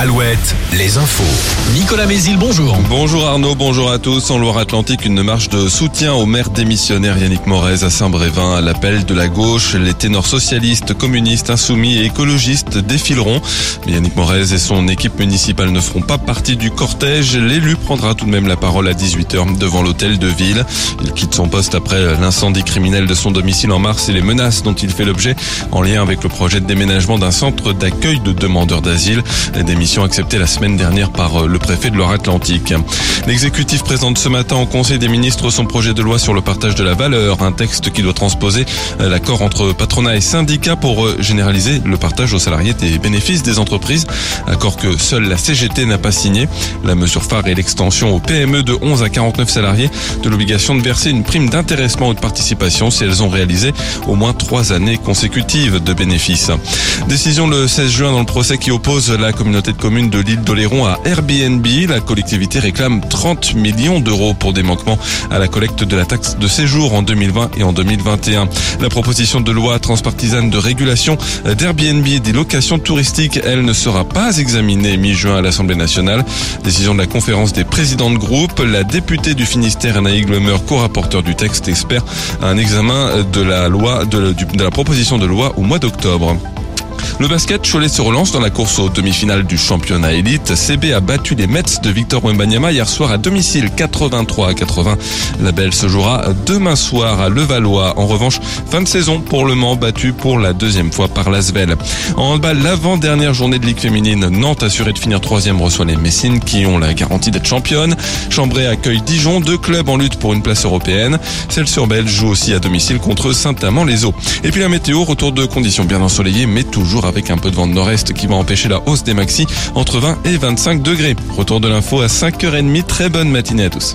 Alouette, les infos. Nicolas Mézil, bonjour. Bonjour Arnaud, bonjour à tous. En Loire-Atlantique, une marche de soutien au maire démissionnaire Yannick Morez à Saint-Brévin. À l'appel de la gauche, les ténors socialistes, communistes, insoumis et écologistes défileront. Yannick Morez et son équipe municipale ne feront pas partie du cortège. L'élu prendra tout de même la parole à 18h devant l'hôtel de ville. Il quitte son poste après l'incendie criminel de son domicile en mars et les menaces dont il fait l'objet en lien avec le projet de déménagement d'un centre d'accueil de demandeurs d'asile. Acceptée la semaine dernière par le préfet de Loire-Atlantique. L'exécutif présente ce matin au Conseil des ministres son projet de loi sur le partage de la valeur, un texte qui doit transposer l'accord entre patronat et syndicats pour généraliser le partage aux salariés des bénéfices des entreprises, accord que seule la CGT n'a pas signé. La mesure phare est l'extension aux PME de 11 à 49 salariés de l'obligation de verser une prime d'intéressement ou de participation si elles ont réalisé au moins trois années consécutives de bénéfices. Décision le 16 juin dans le procès qui oppose la communauté de communes de l'île d'Oléron à Airbnb. La collectivité réclame 30 millions d'euros pour des manquements à la collecte de la taxe de séjour en 2020 et en 2021. La proposition de loi transpartisane de régulation d'Airbnb et des locations touristiques, elle ne sera pas examinée mi-juin à l'Assemblée nationale. Décision de la conférence des présidents de groupe. La députée du Finistère, Anaïg Lemer, co-rapporteur du texte, espère un examen de la proposition de loi au mois d'octobre. Le basket, Cholet se relance dans la course aux demi-finales du championnat élite. CB a battu les Mets de Victor Wembanyama hier soir à domicile 83 à 80. La belle se jouera demain soir à Levallois. En revanche, fin de saison pour Le Mans battu pour la deuxième fois par l'Asvel. En handball, l'avant-dernière journée de Ligue féminine, Nantes assurée de finir troisième reçoit les Messines qui ont la garantie d'être championne. Chambray accueille Dijon, deux clubs en lutte pour une place européenne. Celle sur Belle joue aussi à domicile contre Saint-Amand-les-Eaux. Et puis la météo, retour de conditions bien ensoleillées mais toujours avec un peu de vent de nord-est qui va empêcher la hausse des maxi entre 20 et 25 degrés. Retour de l'info à 5h30. Très bonne matinée à tous.